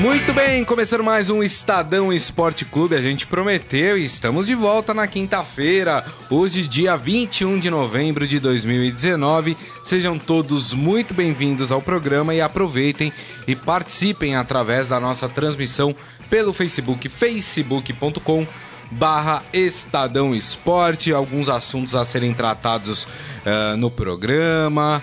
Muito bem, começando mais um Estadão Esporte Clube. A gente prometeu e estamos de volta na quinta-feira, hoje, dia 21 de novembro de 2019. Sejam todos muito bem-vindos ao programa e aproveitem e participem através da nossa transmissão pelo Facebook, facebook.com barra Estadão Esporte, alguns assuntos a serem tratados uh, no programa.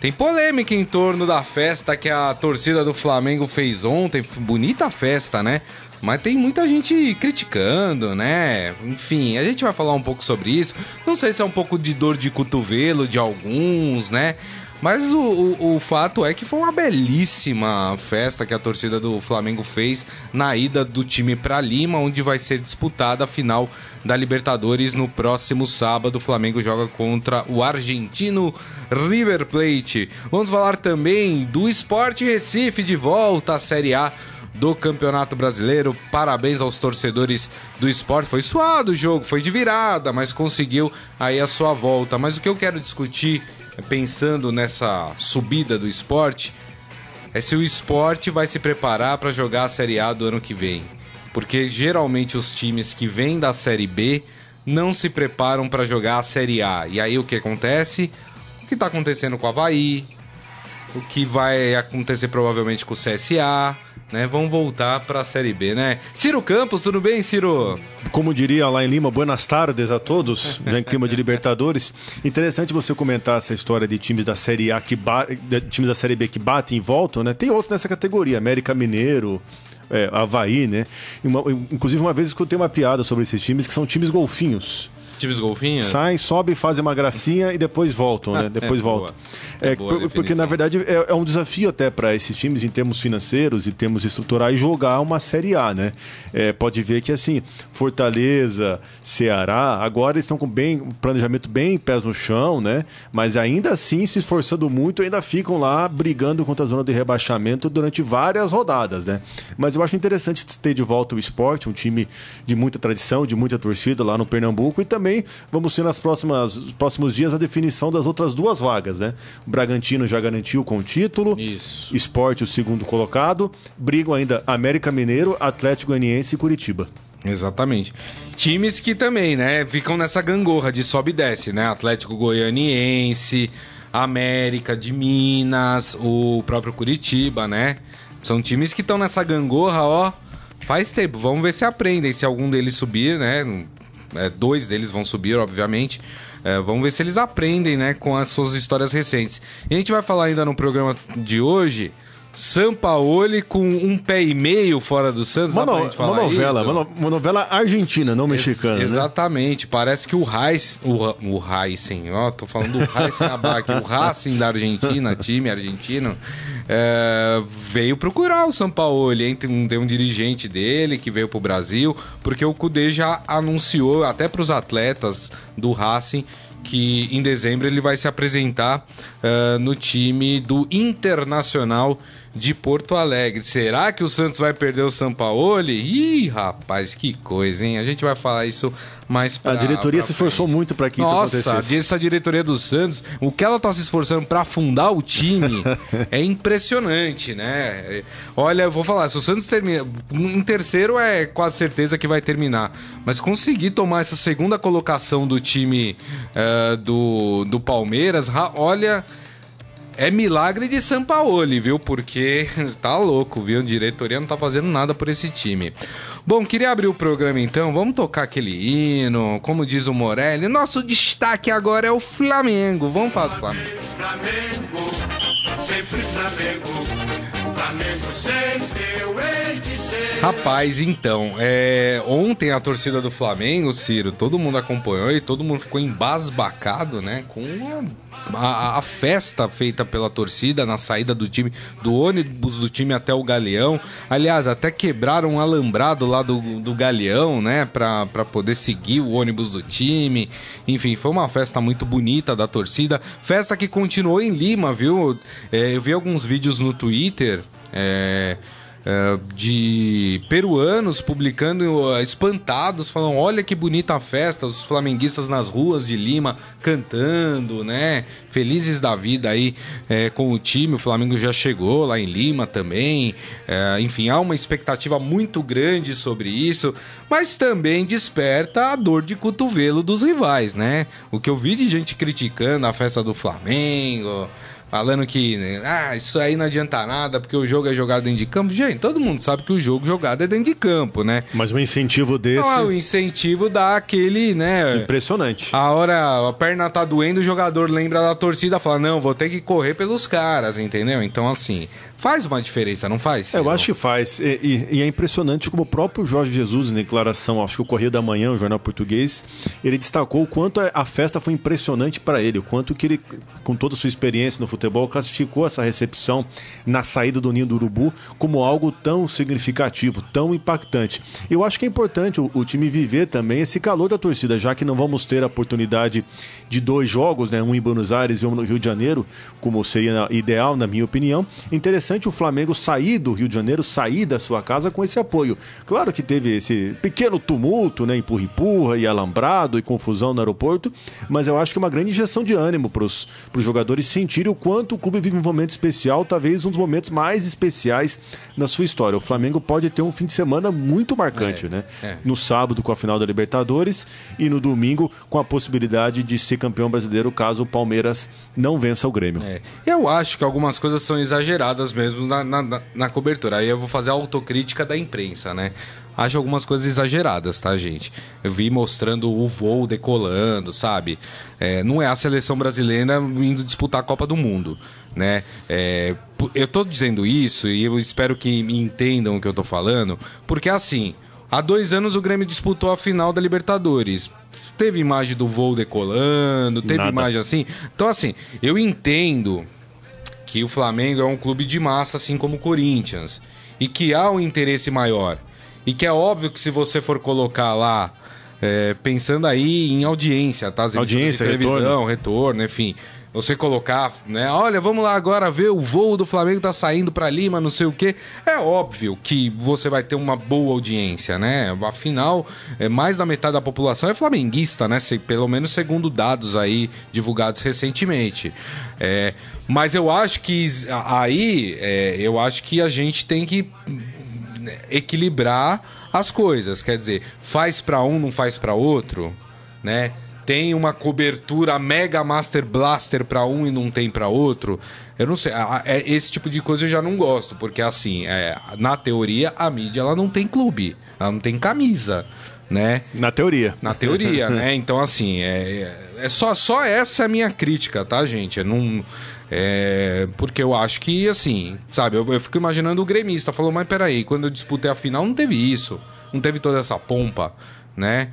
Tem polêmica em torno da festa que a torcida do Flamengo fez ontem. Bonita festa, né? Mas tem muita gente criticando, né? Enfim, a gente vai falar um pouco sobre isso. Não sei se é um pouco de dor de cotovelo de alguns, né? Mas o, o, o, fato é que foi uma belíssima festa que a torcida do Flamengo fez na ida do time para Lima, onde vai ser disputada a final da Libertadores no próximo sábado. O Flamengo joga contra o argentino River Plate. Vamos falar também do Esporte Recife de volta à Série A do Campeonato Brasileiro. Parabéns aos torcedores do esporte. Foi suado o jogo, foi de virada, mas conseguiu aí a sua volta. Mas o que eu quero discutir pensando nessa subida do esporte, é se o esporte vai se preparar para jogar a Série A do ano que vem. Porque geralmente os times que vêm da Série B não se preparam para jogar a Série A. E aí o que acontece? O que está acontecendo com o Havaí, o que vai acontecer provavelmente com o CSA, né? Vão voltar para a Série B, né? Ciro Campos, tudo bem, Ciro? Como diria lá em Lima, buenas tardes a todos, já em clima de Libertadores. Interessante você comentar essa história de times da Série A que times da Série B que batem e voltam, né? Tem outros nessa categoria, América Mineiro, é, Havaí, né? Uma, inclusive, uma vez escutei uma piada sobre esses times que são times golfinhos. Times golfinhos? Saem, sobem, fazem uma gracinha e depois voltam, né? Depois é voltam. É, é porque, na verdade, é, é um desafio até para esses times em termos financeiros e termos estruturais jogar uma Série A, né? É, pode ver que, assim, Fortaleza, Ceará, agora estão com bem, planejamento bem pés no chão, né? Mas ainda assim, se esforçando muito, ainda ficam lá brigando contra a zona de rebaixamento durante várias rodadas, né? Mas eu acho interessante ter de volta o esporte, um time de muita tradição, de muita torcida lá no Pernambuco e também também vamos ter nas próximas próximos dias a definição das outras duas vagas, né? O Bragantino já garantiu com o título. Isso. Esporte, o segundo colocado. Brigam ainda América Mineiro, Atlético Goianiense e Curitiba. Exatamente. Times que também, né, ficam nessa gangorra de sobe e desce, né? Atlético Goianiense, América de Minas, o próprio Curitiba, né? São times que estão nessa gangorra, ó, faz tempo. Vamos ver se aprendem, se algum deles subir, né? É, dois deles vão subir, obviamente. É, vamos ver se eles aprendem né, com as suas histórias recentes. E a gente vai falar ainda no programa de hoje. Sampaoli com um pé e meio fora do Santos. Uma, no, uma novela, uma, uma, novela argentina, não mexicana. Ex né? exatamente. Né? Parece que o Raiz, o, o Racing, ó, tô falando do Racing Abac, o Racing da Argentina, time argentino, é, veio procurar o Sampaoli, hein? Tem, tem um dirigente dele que veio pro Brasil, porque o Cudê já anunciou até para os atletas do Racing que em dezembro ele vai se apresentar uh, no time do Internacional de Porto Alegre. Será que o Santos vai perder o Sampaoli? Ih, rapaz, que coisa, hein? A gente vai falar isso mais pra, A diretoria se esforçou muito para que Nossa, isso acontecesse. essa diretoria do Santos, o que ela tá se esforçando para afundar o time é impressionante, né? Olha, eu vou falar, se o Santos termina em terceiro é quase certeza que vai terminar, mas conseguir tomar essa segunda colocação do time uh, do, do Palmeiras, olha, é milagre de Sampaoli, viu? Porque tá louco, viu? A diretoria não tá fazendo nada por esse time. Bom, queria abrir o programa então. Vamos tocar aquele hino, como diz o Morelli. Nosso destaque agora é o Flamengo. Vamos falar do Flamengo. Flamengo, sempre Flamengo. Flamengo sempre eu. Rapaz, então, é... ontem a torcida do Flamengo, Ciro, todo mundo acompanhou e todo mundo ficou embasbacado, né? Com a, a, festa feita pela torcida na saída do time, do ônibus do time até o Galeão. Aliás, até quebraram um alambrado lá do, do Galeão, né? Pra poder seguir o ônibus do time. Enfim, foi uma festa muito bonita da torcida. Festa que continuou em Lima, viu? É, eu vi alguns vídeos no Twitter. É, de peruanos publicando espantados, falando: olha que bonita a festa, os flamenguistas nas ruas de Lima cantando, né? Felizes da vida aí é, com o time. O Flamengo já chegou lá em Lima também. É, enfim, há uma expectativa muito grande sobre isso, mas também desperta a dor de cotovelo dos rivais, né? O que eu vi de gente criticando a festa do Flamengo falando que né, ah, isso aí não adianta nada porque o jogo é jogado dentro de campo. Gente, todo mundo sabe que o jogo jogado é dentro de campo, né? Mas um incentivo desse. Não, o incentivo dá aquele, né? Impressionante. A hora a perna tá doendo, o jogador lembra da torcida, fala: "Não, vou ter que correr pelos caras", entendeu? Então assim, faz uma diferença, não faz? É, eu acho que faz. E, e, e, é impressionante como o próprio Jorge Jesus, em declaração, acho que o Correio da Manhã, o jornal português, ele destacou o quanto a festa foi impressionante para ele, o quanto que ele, com toda a sua experiência no futebol, classificou essa recepção na saída do Ninho do Urubu como algo tão significativo, tão impactante. Eu acho que é importante o, o time viver também esse calor da torcida, já que não vamos ter a oportunidade de dois jogos, né, um em Buenos Aires e um no Rio de Janeiro, como seria ideal, na minha opinião. Interessante interessante o Flamengo sair do Rio de Janeiro, sair da sua casa com esse apoio. Claro que teve esse pequeno tumulto, né? Empurra-empurra e alambrado e confusão no aeroporto, mas eu acho que é uma grande injeção de ânimo para os jogadores sentirem o quanto o clube vive um momento especial, talvez um dos momentos mais especiais na sua história. O Flamengo pode ter um fim de semana muito marcante, é, né? É. No sábado com a final da Libertadores e no domingo com a possibilidade de ser campeão brasileiro caso o Palmeiras não vença o Grêmio. É. Eu acho que algumas coisas são exageradas mesmo na, na, na cobertura. Aí eu vou fazer a autocrítica da imprensa, né? acho algumas coisas exageradas, tá, gente? Eu vi mostrando o voo decolando, sabe? É, não é a seleção brasileira indo disputar a Copa do Mundo, né? É, eu tô dizendo isso e eu espero que me entendam o que eu tô falando, porque assim, há dois anos o Grêmio disputou a final da Libertadores. Teve imagem do voo decolando, teve Nada. imagem assim. Então, assim, eu entendo que o Flamengo é um clube de massa, assim como o Corinthians, e que há um interesse maior. E que é óbvio que se você for colocar lá, é, pensando aí em audiência, tá? Audiência, televisão, retorno. retorno, enfim você colocar, né? Olha, vamos lá agora ver o voo do Flamengo tá saindo para Lima, não sei o quê. É óbvio que você vai ter uma boa audiência, né? Afinal, é, mais da metade da população é flamenguista, né? Pelo menos segundo dados aí divulgados recentemente. É, mas eu acho que aí, é, eu acho que a gente tem que equilibrar as coisas. Quer dizer, faz para um, não faz para outro, né? Tem uma cobertura Mega Master Blaster para um e não tem para outro. Eu não sei, é, esse tipo de coisa eu já não gosto, porque assim, é, na teoria a mídia ela não tem clube, ela não tem camisa, né? Na teoria. Na teoria, né? Então assim, é, é, é só só essa é a minha crítica, tá, gente? É não é, porque eu acho que, assim, sabe, eu, eu, fico imaginando o gremista falou, mas peraí, quando eu disputei a final não teve isso, não teve toda essa pompa, né?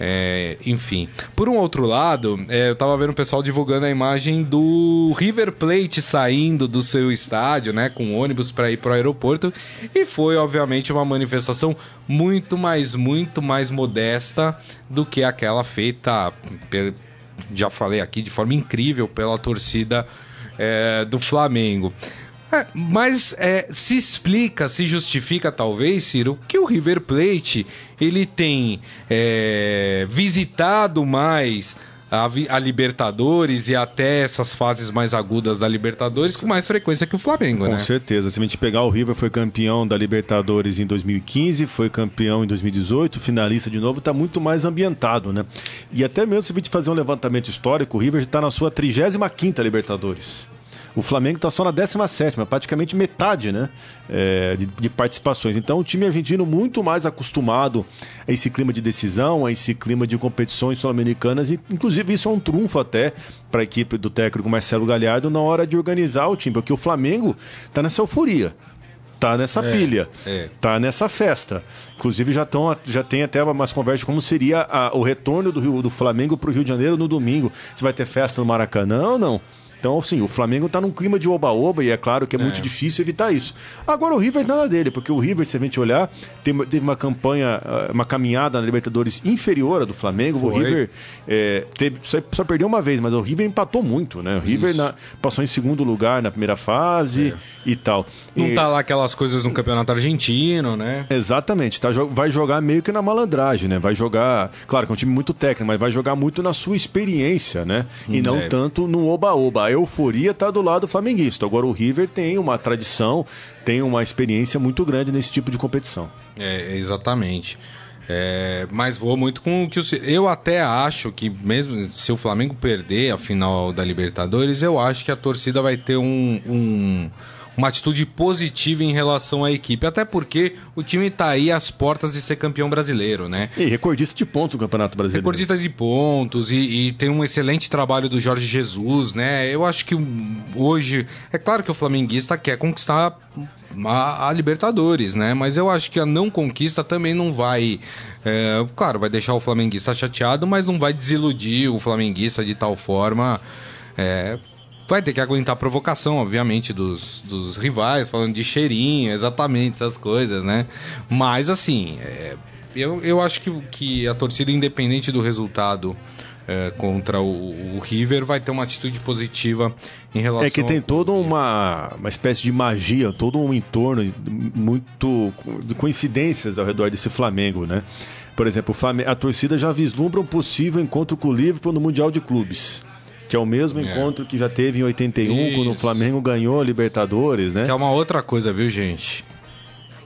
É, enfim. Por um outro lado, é, eu tava vendo o pessoal divulgando a imagem do River Plate saindo do seu estádio, né, com ônibus para ir pro aeroporto, e foi obviamente uma manifestação muito mais, muito mais modesta do que aquela feita, já falei aqui, de forma incrível pela torcida é, do Flamengo. É, mas é, se explica, se justifica talvez, Ciro, que o River Plate ele tem é, visitado mais a, a, Libertadores e até essas fases mais agudas da Libertadores com mais frequência que o Flamengo, com né? Com certeza. Se a gente pegar o River, foi campeão da Libertadores em 2015, foi campeão em 2018, finalista de novo, está muito mais ambientado, né? E até mesmo se a gente fazer um levantamento histórico, o River está na sua 35ª Libertadores. O Flamengo está só na 17, praticamente metade né, é, de, de, participações. Então, o time argentino muito mais acostumado a esse clima de decisão, a esse clima de competições sul-americanas. E, inclusive, isso é um trunfo até para a equipe do técnico Marcelo Galhardo na hora de organizar o time, porque o Flamengo está nessa euforia tá nessa é, pilha, é. tá nessa festa. Inclusive já, tão, já tem até umas conversas de como seria a, o retorno do, Rio, do Flamengo para o Rio de Janeiro no domingo. Se vai ter festa no Maracanã ou não? Então, assim, o Flamengo está num clima de oba-oba e é claro que é, é, muito difícil evitar isso. Agora o River nada dele, porque o River, se a gente olhar, teve uma campanha, ah, uma caminhada na Libertadores inferior à do Flamengo. Foi. O River é, teve, só, só, perdeu uma vez, mas o River empatou muito, né? O River na, passou em segundo lugar na primeira fase é. e tal. Não e, tá lá aquelas coisas no campeonato argentino, né? Exatamente, tá, vai jogar meio que na malandragem, né? Vai jogar, claro que é um time muito técnico, mas vai jogar muito na sua experiência, né? E hum, não é. tanto no oba-oba. A euforia tá do lado flamenguista. Agora o River tem uma tradição, tem uma experiência muito grande nesse tipo de competição. É, exatamente. É, mas vou muito com o que o. Eu até acho que, mesmo se o Flamengo perder a final da Libertadores, eu acho que a torcida vai ter um, um uma atitude positiva em relação à equipe, até porque o time está aí às portas de ser campeão brasileiro, né? E recordista de pontos no Campeonato Brasileiro. Recordista de pontos e, e, tem um excelente trabalho do Jorge Jesus, né? Eu acho que hoje, é claro que o flamenguista quer conquistar a, a, Libertadores, né? Mas eu acho que a não conquista também não vai. É, claro, vai deixar o flamenguista chateado, mas não vai desiludir o flamenguista de tal forma. É, vai ter que aguentar a provocação, obviamente, dos, dos rivais, falando de cheirinho, exatamente essas coisas, né? Mas, assim, é, eu, eu acho que, que a torcida, independente do resultado. É, contra o, o, River vai ter uma atitude positiva em relação É que tem toda uma, uma espécie de magia, todo um entorno muito de coincidências ao redor desse Flamengo, né? Por exemplo, a torcida já vislumbra um possível encontro com o Liverpool no Mundial de Clubes que é o mesmo é. encontro que já teve em 81, Isso. quando o Flamengo ganhou a Libertadores, né? Que é uma outra coisa, viu, gente?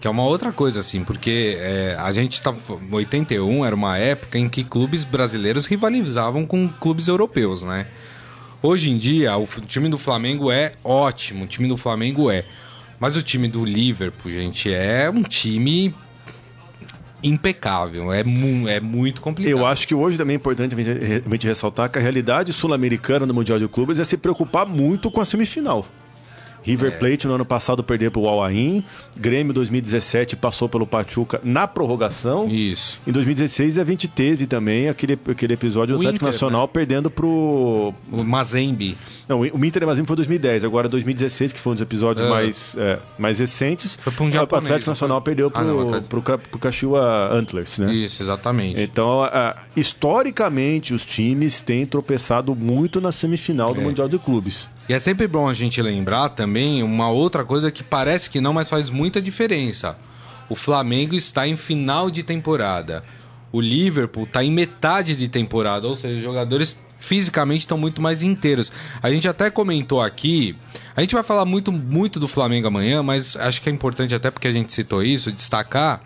Que é uma outra coisa, assim, porque é, a gente tá. 81 era uma época em que clubes brasileiros rivalizavam com clubes europeus, né? Hoje em dia, o time do Flamengo é ótimo, o time do Flamengo é. Mas o time do Liverpool, gente, é um time impecável. É, mu é muito complicado. Eu acho que hoje também é importante a gente ressaltar que a realidade sul-americana no Mundial de Clubes é se preocupar muito com a semifinal. River é. Plate no ano passado perdeu para o Al-Ain. Grêmio 2017 passou pelo Pachuca na prorrogação. Isso. Em 2016 a gente teve também aquele, aquele episódio do Atlético Nacional né? perdendo pro o Mazembe. Não, o Inter e Mazembe foi 2010, agora 2016 que foi um dos episódios é. mais, é, mais recentes. Foi para um japonês, O Atlético Nacional foi... perdeu pro, ah, não, pro, pro, Antlers, né? Isso, exatamente. Então, a, historicamente os times têm tropeçado muito na semifinal do é. Mundial de Clubes. E é sempre bom a gente lembrar também uma outra coisa que parece que não, mas faz muita diferença. O Flamengo está em final de temporada. O Liverpool está em metade de temporada, ou seja, os jogadores fisicamente estão muito mais inteiros. A gente até comentou aqui, a gente vai falar muito, muito do Flamengo amanhã, mas acho que é importante até porque a gente citou isso, destacar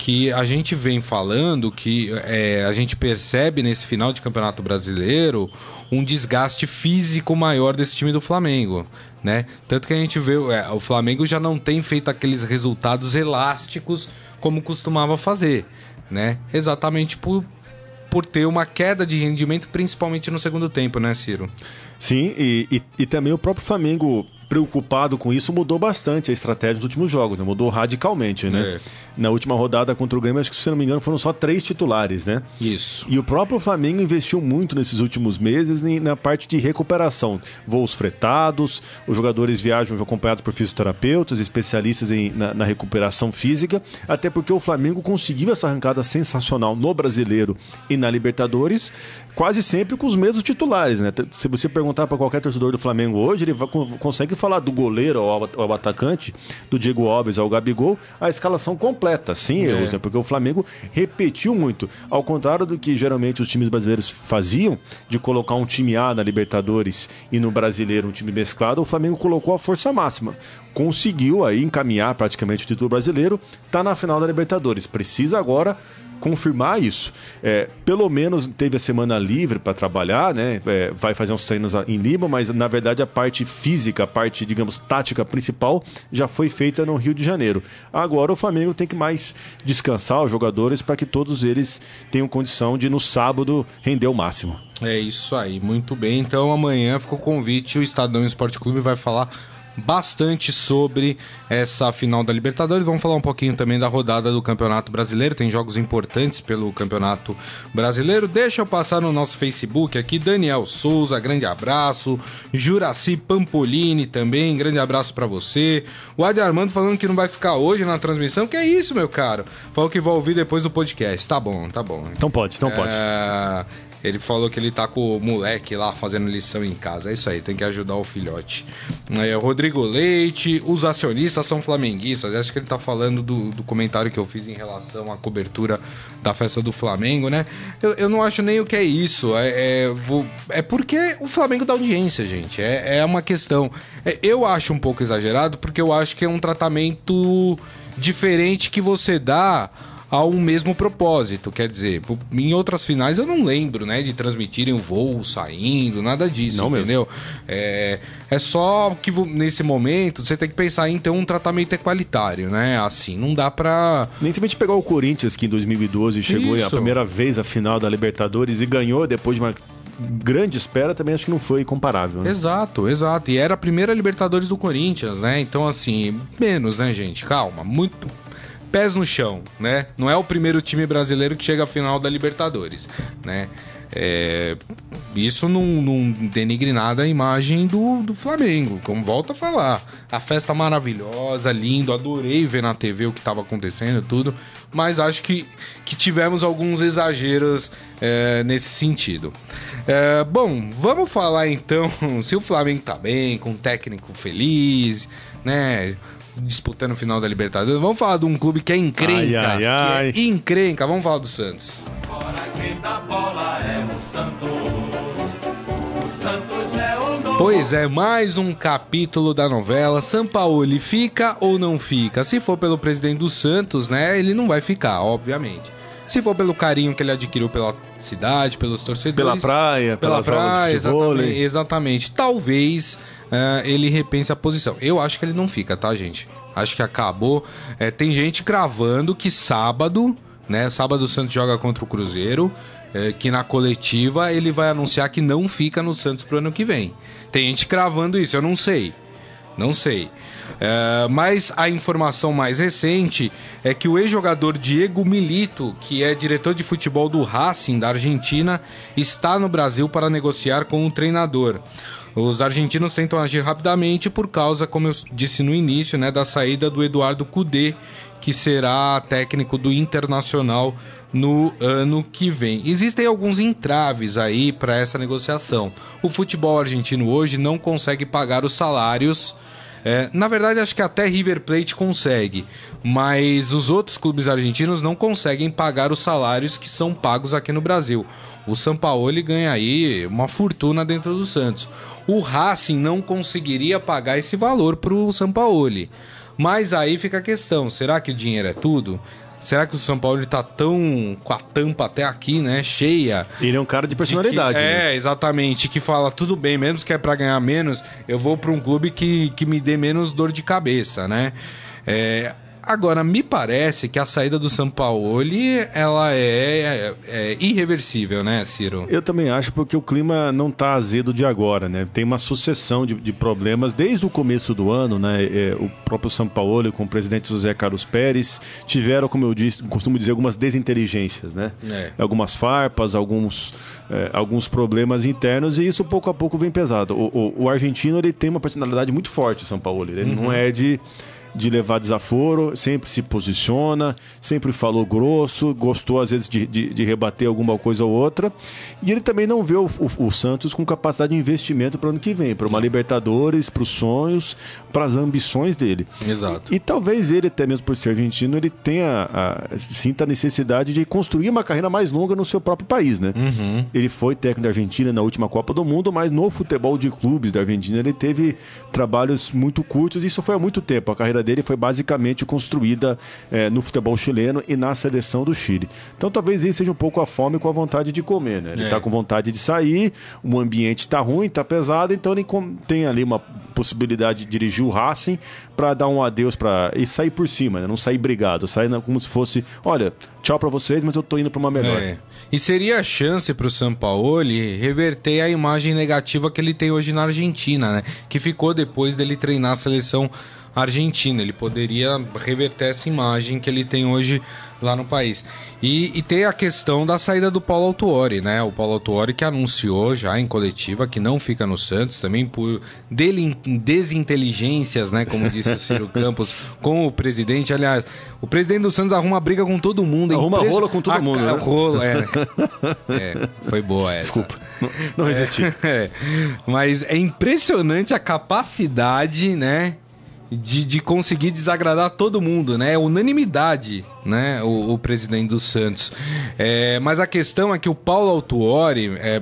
que a gente vem falando que é, a gente percebe nesse final de campeonato brasileiro um desgaste físico maior desse time do Flamengo, né? Tanto que a gente vê é, o Flamengo já não tem feito aqueles resultados elásticos como costumava fazer, né? Exatamente por, por ter uma queda de rendimento, principalmente no segundo tempo, né, Ciro? Sim, e, e, e também o próprio Flamengo preocupado com isso, mudou bastante a estratégia dos últimos jogos, né? Mudou radicalmente, né? É. Na última rodada contra o Grêmio, acho que se não me engano, foram só três titulares, né? Isso. E o próprio Flamengo investiu muito nesses últimos meses na parte de recuperação. Voos fretados, os jogadores viajam acompanhados por fisioterapeutas, especialistas em, na, na recuperação física, até porque o Flamengo conseguiu essa arrancada sensacional no Brasileiro e na Libertadores, quase sempre com os mesmos titulares, né? Se você perguntar para qualquer torcedor do Flamengo hoje, ele vai, consegue falar do goleiro ao, ao atacante, do Diego Alves ao Gabigol, a escalação completa, sem é. erros, né? Porque o Flamengo repetiu muito. Ao contrário do que geralmente os times brasileiros faziam, de colocar um time A na Libertadores e no Brasileiro um time mesclado, o Flamengo colocou a força máxima. Conseguiu aí encaminhar praticamente o título brasileiro, tá na final da Libertadores. Precisa agora confirmar isso. É, pelo menos teve a semana livre para trabalhar, né? É, vai fazer uns treinos em Lima, mas na verdade a parte física, a parte, digamos, tática principal já foi feita no Rio de Janeiro. Agora o Flamengo tem que mais descansar os jogadores para que todos eles tenham condição de no sábado render o máximo. É isso aí, muito bem. Então amanhã ficou o convite, o Estadão Esporte Clube vai falar bastante sobre essa final da Libertadores. Vamos falar um pouquinho também da rodada do Campeonato Brasileiro. Tem jogos importantes pelo Campeonato Brasileiro. Deixa eu passar no nosso Facebook aqui. Daniel Souza, grande abraço. Juraci Pampolini também, grande abraço para você. O Adi Armando falando que não vai ficar hoje na transmissão. Que é isso, meu caro? Falou que vai ouvir depois do podcast. Tá bom, tá bom. Então pode, então pode. Ele falou que ele tá com o moleque lá fazendo lição em casa. É isso aí, tem que ajudar o filhote. É, Rodrigo Leite, os acionistas são flamenguistas. Acho que ele tá falando do, do comentário que eu fiz em relação à cobertura da festa do Flamengo, né? Eu, eu não acho nem o que é isso. É, é, vou, é porque o Flamengo dá audiência, gente. É, é uma questão. É, eu acho um pouco exagerado, porque eu acho que é um tratamento diferente que você dá a um mesmo propósito. Quer dizer, em outras finais eu não lembro, né, de transmitirem o voo saindo, nada disso, não entendeu? É, é só que nesse momento você tem que pensar em ter um tratamento equalitário, né? Assim, não dá pra. Nem se a gente pegar o Corinthians, que em 2012 chegou Isso. a primeira vez à final da Libertadores e ganhou depois de uma grande espera, também acho que não foi comparável. Né? Exato, exato. E era a primeira Libertadores do Corinthians, né? Então, assim, menos, né, gente? Calma, muito pés no chão, né? Não é o primeiro time brasileiro que chega à final da Libertadores, né? É, isso não, não, denigre nada a imagem do, do Flamengo, como volta a falar. A festa maravilhosa, lindo, adorei ver na TV o que estava acontecendo tudo, mas acho que, que tivemos alguns exageros é, nesse sentido. É, bom, vamos falar então se o Flamengo tá bem, com um técnico feliz, né? Disputando o final da Libertadores. Vamos falar de um clube que é encrenca. Ai, ai, ai. É encrenca. Vamos falar do Santos. Pois é, mais um capítulo da novela. São Paulo ele fica ou não fica? Se for pelo presidente do Santos, né, ele não vai ficar, obviamente. Se for pelo carinho que ele adquiriu pela cidade, pelos torcedores. Pela praia, pela praia, exatamente, exatamente. Talvez uh, ele repense a posição. Eu acho que ele não fica, tá, gente? Acho que acabou. É, tem gente cravando que sábado, né? Sábado o Santos joga contra o Cruzeiro. É, que na coletiva ele vai anunciar que não fica no Santos pro ano que vem. Tem gente cravando isso, eu não sei. Não sei. É, mas a informação mais recente é que o ex-jogador Diego Milito, que é diretor de futebol do Racing da Argentina, está no Brasil para negociar com o treinador. Os argentinos tentam agir rapidamente por causa, como eu disse no início, né, da saída do Eduardo Cudê, que será técnico do Internacional no ano que vem. Existem alguns entraves aí para essa negociação. O futebol argentino hoje não consegue pagar os salários. É, na verdade, acho que até River Plate consegue, mas os outros clubes argentinos não conseguem pagar os salários que são pagos aqui no Brasil. O Sampaoli ganha aí uma fortuna dentro do Santos. O Racing não conseguiria pagar esse valor para o Sampaoli. Mas aí fica a questão: será que o dinheiro é tudo? Será que o São Paulo está tão com a tampa até aqui, né? Cheia. Ele é um cara de personalidade. Que, né? É, exatamente. Que fala, tudo bem, menos que é para ganhar menos, eu vou para um clube que, que me dê menos dor de cabeça, né? É, Agora, me parece que a saída do Sampaoli, ela é, é, é, irreversível, né, Ciro? Eu também acho, porque o clima não está azedo de agora, né? Tem uma sucessão de, de problemas desde o começo do ano, né? É, o próprio Sampaoli com o presidente José Carlos Pérez tiveram, como eu disse, costumo dizer, algumas desinteligências, né? É. Algumas farpas, alguns, é, alguns problemas internos e isso pouco a pouco vem pesado. O, o, o argentino, ele tem uma personalidade muito forte, o Sampaoli. Ele uhum. não é de de levar desaforo, sempre se posiciona, sempre falou grosso, gostou às vezes de, de, de rebater alguma coisa ou outra. E ele também não vê o, o, o Santos com capacidade de investimento para o ano que vem, para uma Libertadores, para os sonhos, para as ambições dele. Exato. E, e, talvez ele, até mesmo por ser argentino, ele tenha a, sinta a necessidade de construir uma carreira mais longa no seu próprio país, né? Uhum. Ele foi técnico da Argentina na última Copa do Mundo, mas no futebol de clubes da Argentina ele teve trabalhos muito curtos. E isso foi há muito tempo. A carreira carreira dele foi basicamente construída é, no futebol chileno e na seleção do Chile. Então talvez isso seja um pouco a fome com a vontade de comer, né? Ele está é. com vontade de sair, o ambiente está ruim, está pesado, então ele tem ali uma possibilidade de dirigir o Racing para dar um adeus para e sair por cima, né? não sair brigado, sair como se fosse, olha, tchau para vocês, mas eu tô indo para uma melhor. É. E seria a chance para o Sampaoli reverter a imagem negativa que ele tem hoje na Argentina, né? Que ficou depois dele treinar a seleção argentina. Ele poderia reverter essa imagem que ele tem hoje lá no país. E, e tem a questão da saída do Paulo Autuori, né? O Paulo Autuori que anunciou já em coletiva que não fica no Santos, também por desinteligências, né? Como disse o Ciro Campos, com o presidente. Aliás, o presidente do Santos arruma briga com todo mundo. Arruma Impresso... rola com todo a... mundo, né? Rola, é. é. Foi boa essa. Desculpa, não, não resisti. É, é. Mas é impressionante a capacidade, né? De, de conseguir desagradar todo mundo, né? Unanimidade, né? O, o presidente do Santos. É, mas a questão é que o Paulo Autuori, é,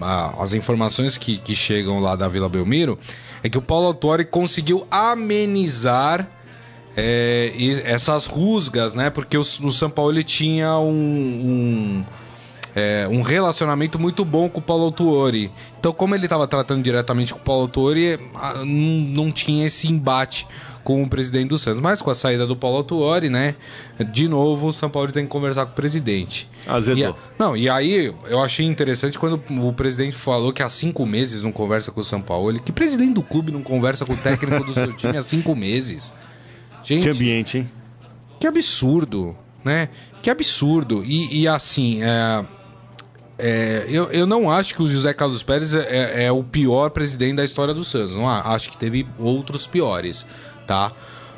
a, as informações que, que chegam lá da Vila Belmiro, é que o Paulo Autuori conseguiu amenizar é, essas rusgas, né? Porque o, o São Paulo ele tinha um, um é, um relacionamento muito bom com o Paulo Autuori. Então, como ele estava tratando diretamente com o Paulo Autuori, não, tinha esse embate com o presidente do Santos. Mas com a saída do Paulo Autuori, né? De novo, o São Paulo tem que conversar com o presidente. Azedou. E, não, e aí eu achei interessante quando o presidente falou que há cinco meses não conversa com o São Paulo. Que presidente do clube não conversa com o técnico do seu time há cinco meses? Gente, que ambiente, hein? Que absurdo, né? Que absurdo. E, e assim, é, é, eu, eu não acho que o José Carlos Pérez é, é, é, o pior presidente da história do Santos. Não acho que teve outros piores, tá?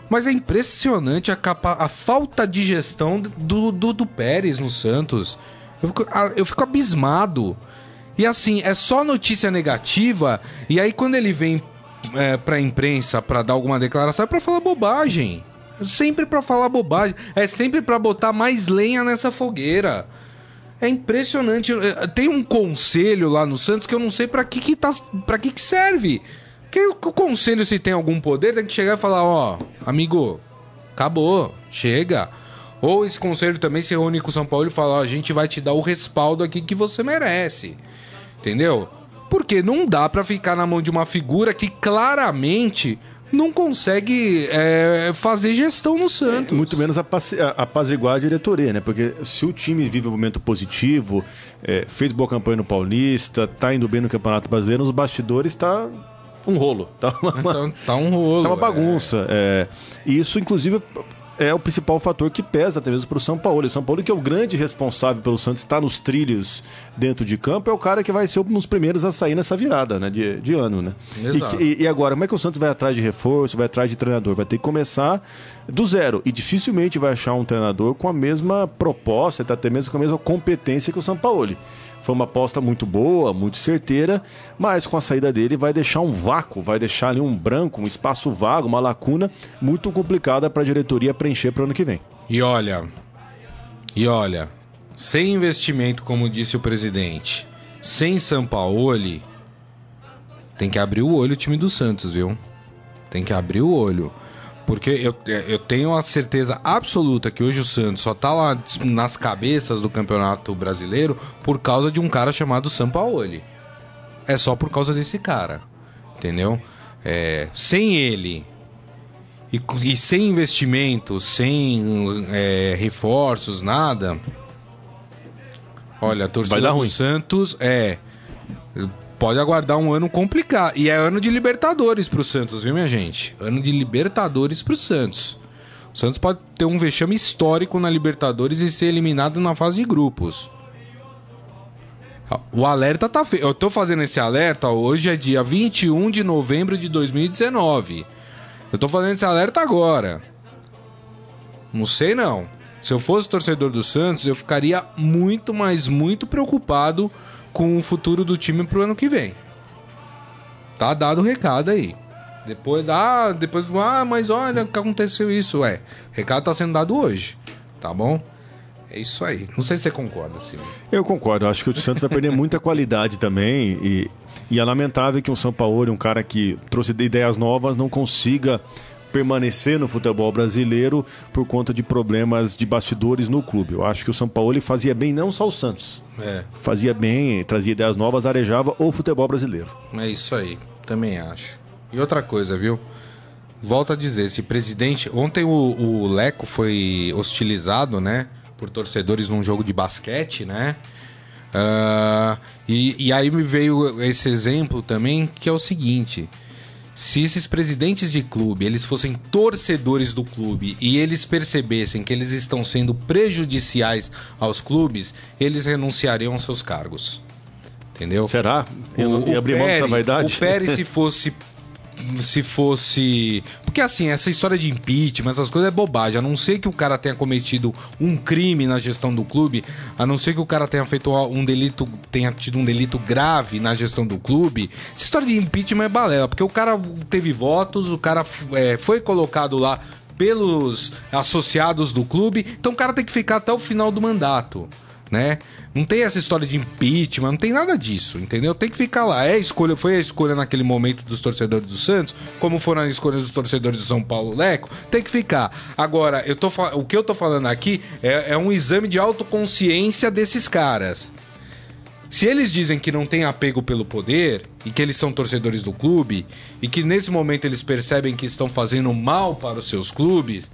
Mas é impressionante a, capa, a falta de gestão do, do, do Pérez no Santos. Eu fico, eu fico abismado. E assim, é só notícia negativa. E aí, quando ele vem é, pra imprensa para dar alguma declaração, é pra falar bobagem. Sempre para falar bobagem. É sempre para botar mais lenha nessa fogueira. É impressionante. Eh, tem um conselho lá no Santos que eu não sei para que que tá, para que que serve. Porque o conselho se tem algum poder tem que chegar e falar, ó, amigo, acabou, chega. Ou esse conselho também se reúne com o São Paulo e fala, ó, a gente vai te dar o respaldo aqui que você merece. Entendeu? Porque não dá para ficar na mão de uma figura que claramente não consegue é, fazer gestão no Santos. É, muito menos apaziguar a diretoria, né? Porque se o time vive um momento positivo, é, fez boa campanha no Paulista, tá indo bem no Campeonato Brasileiro, nos bastidores tá um rolo. Tá, uma, então, tá um rolo. Tá uma bagunça. É. E isso, inclusive, é o principal fator que pesa até mesmo para o São Paulo. O São Paulo, que é o grande responsável pelo Santos estar nos trilhos dentro de campo, é o cara que vai ser um dos primeiros a sair nessa virada né, de, de ano. Né? E, e, agora, como é que o Santos vai atrás de reforço, vai atrás de treinador? Vai ter que começar do zero. E dificilmente vai achar um treinador com a mesma proposta, até mesmo com a mesma competência que o São Paulo. Foi uma aposta muito boa, muito certeira, mas com a saída dele vai deixar um vácuo, vai deixar ali um branco, um espaço vago, uma lacuna muito complicada para a diretoria preencher para o ano que vem. E olha, e olha, sem investimento, como disse o presidente, sem Sampaoli, tem que abrir o olho o time do Santos, viu? Tem que abrir o olho. Porque eu, eu tenho a certeza absoluta que hoje o Santos só tá lá nas cabeças do Campeonato Brasileiro por causa de um cara chamado Sampaoli. É só por causa desse cara. Entendeu? É, sem ele e, e, sem investimento, sem é, reforços, nada. Olha, a torcida do. Santos é pode aguardar um ano complicado. E é ano de Libertadores pro Santos, viu, minha gente? Ano de Libertadores pro Santos. O Santos pode ter um vexame histórico na Libertadores e ser eliminado na fase de grupos. O alerta tá feio. Eu tô fazendo esse alerta, hoje é dia 21 de novembro de 2019. Eu tô fazendo esse alerta agora. Não sei não. Se eu fosse torcedor do Santos, eu ficaria muito, mas muito preocupado com o futuro do time pro ano que vem. Tá dado o recado aí. Depois, ah, depois, ah, mas olha que aconteceu isso. É, recado tá sendo dado hoje, tá bom? É isso aí. Não sei se você concorda, Silvio. Eu concordo. Acho que o Santos vai perder muita qualidade também. E, e é lamentável que um São Paulo, um cara que trouxe ideias novas, não consiga permanecer no futebol brasileiro por conta de problemas de bastidores no clube. Eu acho que o São Paulo fazia bem não só o Santos. É. Fazia bem, trazia ideias novas, arejava o futebol brasileiro. É isso aí, também acho. E outra coisa, viu? Volto a dizer, esse presidente. Ontem o, o Leco foi hostilizado, né? Por torcedores num jogo de basquete, né? Uh, e, e aí me veio esse exemplo também, que é o seguinte se esses presidentes de clube eles fossem torcedores do clube e eles percebessem que eles estão sendo prejudiciais aos clubes, eles renunciariam aos seus cargos. Entendeu? Será? O, abrir mão dessa vaidade? O Pérez, se fosse se fosse. Porque assim, essa história de impeachment, essas coisas é bobagem. A não ser que o cara tenha cometido um crime na gestão do clube, a não ser que o cara tenha feito um delito, tenha tido um delito grave na gestão do clube. Essa história de impeachment é balela, porque o cara teve votos, o cara é, foi colocado lá pelos associados do clube, então o cara tem que ficar até o final do mandato né? Não tem essa história de impeachment, não tem nada disso, entendeu? Tem que ficar lá. É a escolha, foi a escolha naquele momento dos torcedores do Santos, como foram as escolhas dos torcedores do São Paulo Leco, tem que ficar. Agora, eu tô, o que eu tô falando aqui é, é um exame de autoconsciência desses caras. Se eles dizem que não tem apego pelo poder e que eles são torcedores do clube e que nesse momento eles percebem que estão fazendo mal para os seus clubes,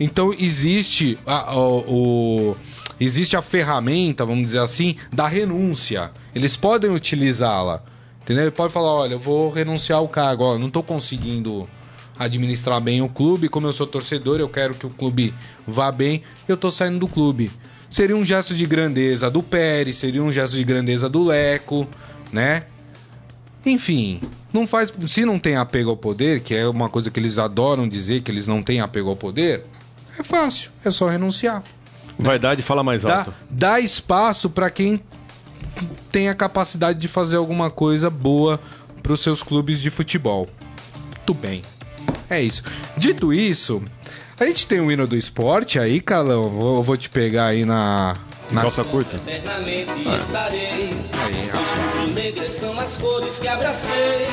então existe a, a, o existe a ferramenta, vamos dizer assim, da renúncia. Eles podem utilizá-la. Entendeu? Ele pode falar, olha, eu vou renunciar ao cargo, ó, não estou conseguindo administrar bem o clube, como eu sou torcedor, eu quero que o clube vá bem, eu estou saindo do clube. Seria um gesto de grandeza do Pérez, seria um gesto de grandeza do Leco, né? Enfim, não faz, se não tem apego ao poder, que é uma coisa que eles adoram dizer que eles não têm apego ao poder, é fácil, é só renunciar. Vaidade fala mais alto. Dá, dá espaço para quem tem a capacidade de fazer alguma coisa boa para os seus clubes de futebol. Tudo bem. É isso. Dito isso, a gente tem o hino do esporte aí, Calão. Vou, vou te pegar aí na. na... Calça curta. Ah. Aí, rapaz. são as cores que abracei.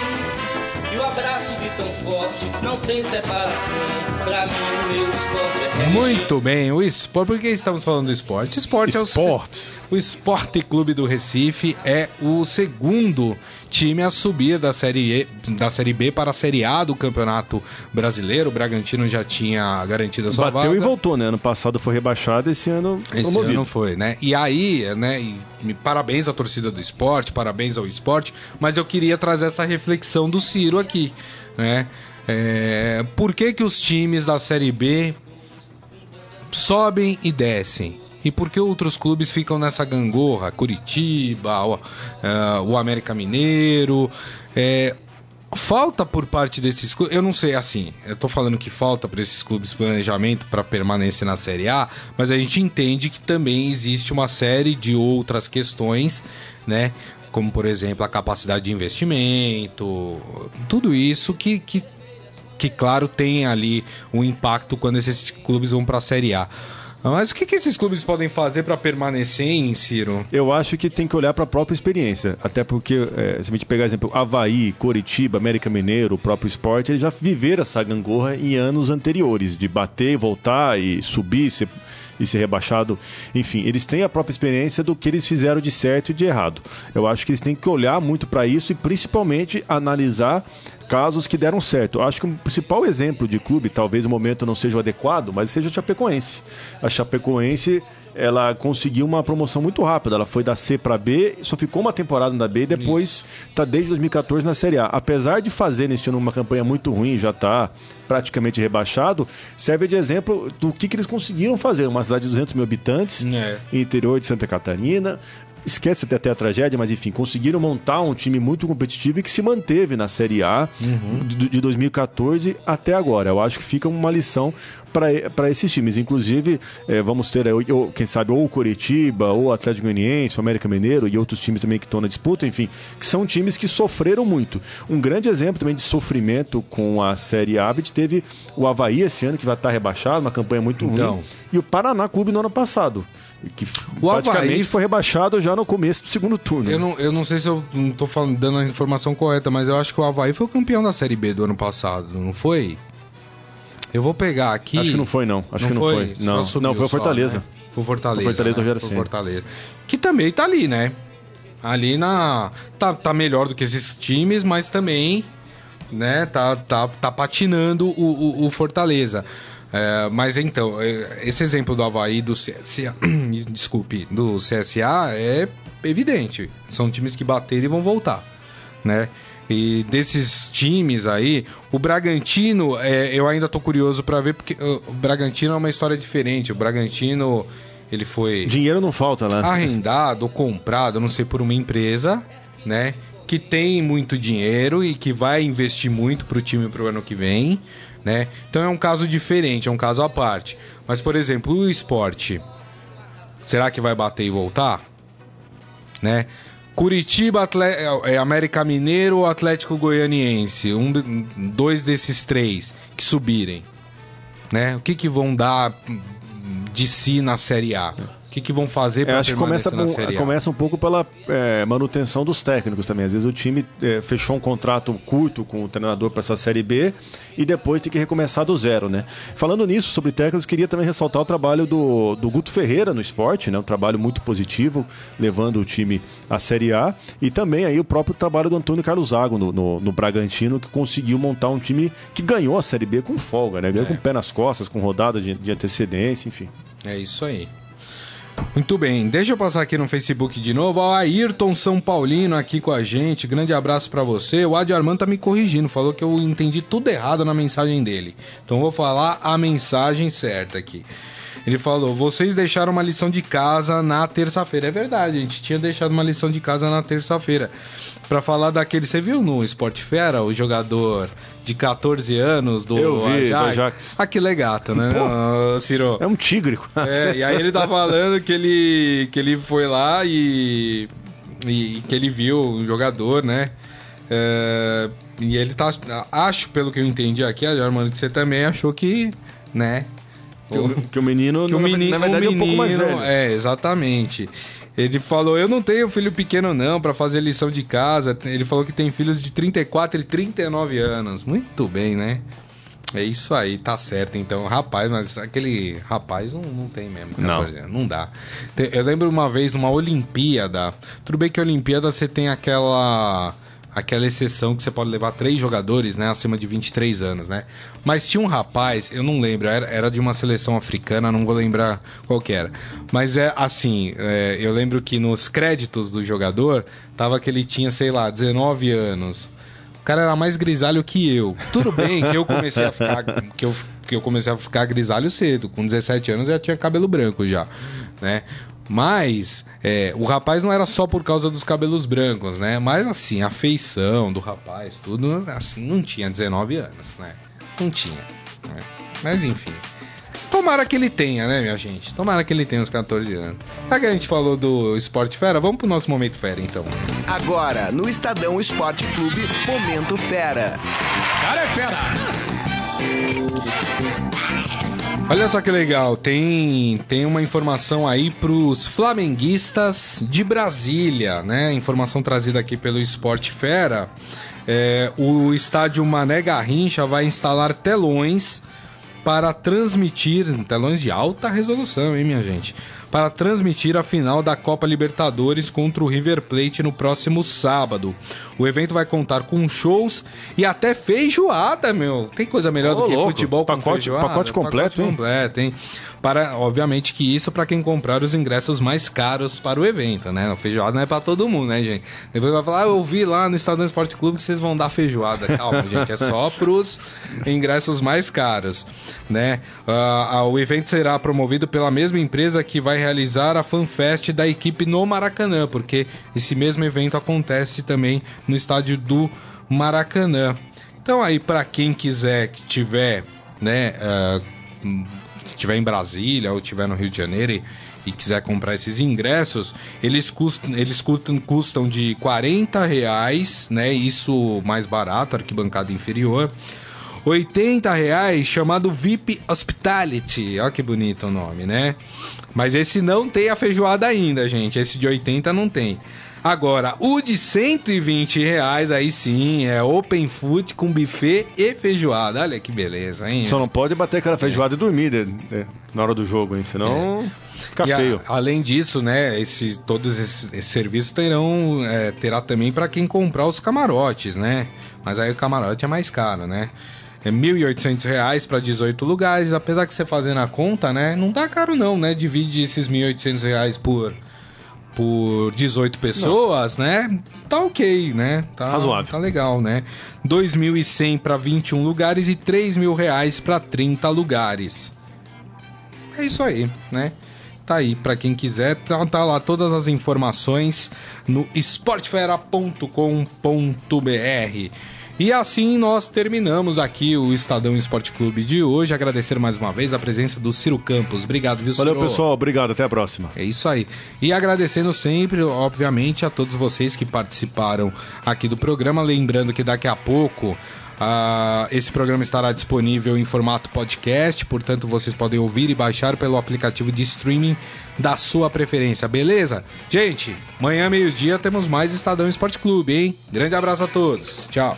E o abraço de tão forte não tem separação. Pra mim, o meu esporte é Muito bem, o esporte. Por que estamos falando do esporte? Esporte, esporte. é o. O Esporte Clube do Recife é o segundo time a subir da série, e, da série B para a Série A do Campeonato Brasileiro. O Bragantino já tinha garantido a sua Bateu vaga. e voltou, né? Ano passado foi rebaixado, esse ano Esse promovido. ano foi, né? E aí, né? E, parabéns à torcida do esporte, parabéns ao esporte, mas eu queria trazer essa reflexão do Ciro aqui, né? É, por que, que os times da Série B sobem e descem? E por que outros clubes ficam nessa gangorra? Curitiba, o, uh, o América Mineiro. É, falta por parte desses clubes, eu não sei, assim, eu tô falando que falta para esses clubes planejamento para permanência na Série A, mas a gente entende que também existe uma série de outras questões, né? Como, por exemplo, a capacidade de investimento, tudo isso que, que, que claro, tem ali um impacto quando esses clubes vão para a Série A. Mas o que, que esses clubes podem fazer para permanecer em Ciro? Eu acho que tem que olhar para a própria experiência. Até porque, é, se a gente pegar exemplo, Havaí, Coritiba, América Mineiro, o próprio esporte, eles já viveram essa gangorra em anos anteriores, de bater, voltar e subir, ser e ser rebaixado. Enfim, eles têm a própria experiência do que eles fizeram de certo e de errado. Eu acho que eles têm que olhar muito para isso e principalmente analisar casos que deram certo. Acho que o principal exemplo de clube, talvez o momento não seja o adequado, mas seja a Chapecoense. A Chapecoense ela conseguiu uma promoção muito rápida. Ela foi da C para B, só ficou uma temporada na B e depois está desde 2014 na Série A. Apesar de fazer neste ano uma campanha muito ruim, já está praticamente rebaixado, serve de exemplo do que, que eles conseguiram fazer. Uma cidade de 200 mil habitantes, é. interior de Santa Catarina, esquece até, até a tragédia, mas enfim, conseguiram montar um time muito competitivo e que se manteve na Série A uhum. de, de 2014 até agora. Eu acho que fica uma lição para esses times. Inclusive, é, vamos ter, ou, quem sabe, ou o Curitiba, ou o Atlético Goianiense, o América Mineiro e outros times também que estão na disputa, enfim, que são times que sofreram muito. Um grande exemplo também de sofrimento com a Série A, a gente teve o Havaí esse ano, que vai estar rebaixado, uma campanha muito então. ruim, e o Paraná Clube no ano passado que o praticamente Havaí... foi rebaixado já no começo do segundo turno. Eu não, eu não sei se eu não tô falando, dando a informação correta, mas eu acho que o Havaí foi o campeão da Série B do ano passado, não foi? Eu vou pegar aqui. Acho que não foi, não. Acho não que não foi. foi. Não, não foi o Fortaleza. Só, né? Foi Fortaleza. Foi Fortaleza né? do Foi Fortaleza. Que também tá ali, né? Ali na. Tá, tá melhor do que esses times, mas também. Né, tá, tá, tá patinando o, o, o Fortaleza. É, mas então, é, esse exemplo do Havaí do CSA, desculpe, do CSA é evidente. São times que bateram e vão voltar, né? E desses times aí, o Bragantino, é, eu ainda tô curioso para ver, porque o Bragantino é uma história diferente. O Bragantino, ele foi. Dinheiro não falta, né? Arrendado ou comprado, não sei, por uma empresa, né? Que tem muito dinheiro e que vai investir muito pro time pro ano que vem, né? Então é um caso diferente, é um caso à parte. Mas, por exemplo, o esporte, será que vai bater e voltar? Né? Curitiba, é, América Mineiro ou Atlético Goianiense? Um, dois desses três que subirem. Né? O que, que vão dar de si na Série A? Que, que vão fazer para é, acho que começa, na Série A? começa um pouco pela é, manutenção dos técnicos também. Às vezes o time é, fechou um contrato curto com o treinador para essa Série B e depois tem que recomeçar do zero, né? Falando nisso, sobre técnicos, queria também ressaltar o trabalho do, do Guto Ferreira no esporte, né? Um trabalho muito positivo, levando o time à Série A. E também aí o próprio trabalho do Antônio Carlos Zago no, no, no Bragantino, que conseguiu montar um time que ganhou a Série B com folga, né? Ganhou é. com o pé nas costas, com rodada de, de antecedência, enfim. É isso aí. Muito bem, deixa eu passar aqui no Facebook de novo. Ó, Ayrton São Paulino aqui com a gente. Grande abraço para você. O Adi tá me corrigindo, falou que eu entendi tudo errado na mensagem dele. Então vou falar a mensagem certa aqui. Ele falou: vocês deixaram uma lição de casa na terça-feira. É verdade, a gente tinha deixado uma lição de casa na terça-feira. Para falar daquele. Você viu no Sport Fera o jogador de 14 anos do Eu vi, Ajax? Do Ajax. Ah, gato, né, Pô, Ciro? É um tigre. É, e aí ele tá falando que ele, que ele foi lá e, e que ele viu o jogador, né? É, e ele tá. Acho, pelo que eu entendi aqui, Armando, que você também achou que, né? Que o, que o menino, que o menino, na verdade, menino, é um pouco mais velho. É, exatamente. Ele falou: Eu não tenho filho pequeno, não, para fazer lição de casa. Ele falou que tem filhos de 34 e 39 anos. Muito bem, né? É isso aí, tá certo. Então, rapaz, mas aquele rapaz não, não tem mesmo. 14 não. não dá. Eu lembro uma vez, uma Olimpíada. Tudo bem que a Olimpíada você tem aquela aquela exceção que você pode levar três jogadores, né, acima de 23 anos, né? Mas tinha um rapaz, eu não lembro, era, era de uma seleção africana, não vou lembrar qual que era. Mas é assim, é, eu lembro que nos créditos do jogador tava que ele tinha, sei lá, 19 anos. O cara era mais grisalho que eu. Tudo bem que eu comecei a ficar que eu, que eu comecei a ficar grisalho cedo, com 17 anos já tinha cabelo branco já, né? Mas é, o rapaz não era só por causa dos cabelos brancos, né? Mas assim, a feição do rapaz, tudo, assim, não tinha 19 anos, né? Não tinha. Né? Mas enfim. Tomara que ele tenha, né, minha gente? Tomara que ele tenha uns 14 anos. Já que a gente falou do Esporte Fera, vamos pro nosso Momento Fera, então. Agora, no Estadão Esporte Clube, Momento Fera. Cara é fera! Olha só que legal, tem, tem uma informação aí pros flamenguistas de Brasília, né? Informação trazida aqui pelo Esporte Fera. É, o estádio Mané Garrincha vai instalar telões para transmitir, telões de alta resolução, hein, minha gente? Para transmitir a final da Copa Libertadores contra o River Plate no próximo sábado. O evento vai contar com shows e até feijoada, meu. Tem coisa melhor oh, do que louco. futebol pacote, com feijoada? Pacote completo, pacote hein? completo, hein? Para, obviamente que isso para quem comprar os ingressos mais caros para o evento, né? A feijoada não é para todo mundo, né, gente? Depois vai falar, ah, eu vi lá no Estadão Esporte Clube que vocês vão dar feijoada. Calma, gente, é só pros ingressos mais caros, né? Uh, o evento será promovido pela mesma empresa que vai realizar a FanFest da equipe no Maracanã, porque esse mesmo evento acontece também no estádio do Maracanã. Então aí para quem quiser que tiver, né, uh, estiver em Brasília ou estiver no Rio de Janeiro e, e quiser comprar esses ingressos, eles custam, eles custam, custam de 40 reais, né? Isso mais barato, arquibancada inferior. 80 reais chamado VIP Hospitality. Olha que bonito o nome, né? Mas esse não tem a feijoada ainda, gente. Esse de 80 não tem. Agora, o de 120 reais, aí sim, é open food com buffet e feijoada. Olha que beleza, hein? Só não pode bater aquela feijoada é. e dormir de, de, na hora do jogo, hein? Senão é. fica e feio. A, além disso, né, esses, todos esses, esses serviços terão, é, terá também para quem comprar os camarotes, né? Mas aí o camarote é mais caro, né? É R$ 1.800 para 18 lugares, apesar que você fazendo a conta, né? Não tá caro não, né? Divide esses R$ 1.800 por por 18 pessoas, não. né? Tá ok, né? Tá, Razoável. Tá legal, né? 2.100 para 21 lugares e 3 mil reais para 30 lugares. É isso aí, né? Tá aí, para quem quiser, tá, tá, lá todas as informações no esportefera.com.br. E assim nós terminamos aqui o Estadão Esporte Clube de hoje. Agradecer mais uma vez a presença do Ciro Campos. Obrigado, viu, Ciro? Valeu, pessoal. Obrigado. Até a próxima. É isso aí. E agradecendo sempre, obviamente, a todos vocês que participaram aqui do programa. Lembrando que daqui a pouco. Uh, esse programa estará disponível em formato podcast, portanto vocês podem ouvir e baixar pelo aplicativo de streaming da sua preferência, beleza? Gente, amanhã meio-dia temos mais Estadão Esporte Clube, hein? Grande abraço a todos, tchau.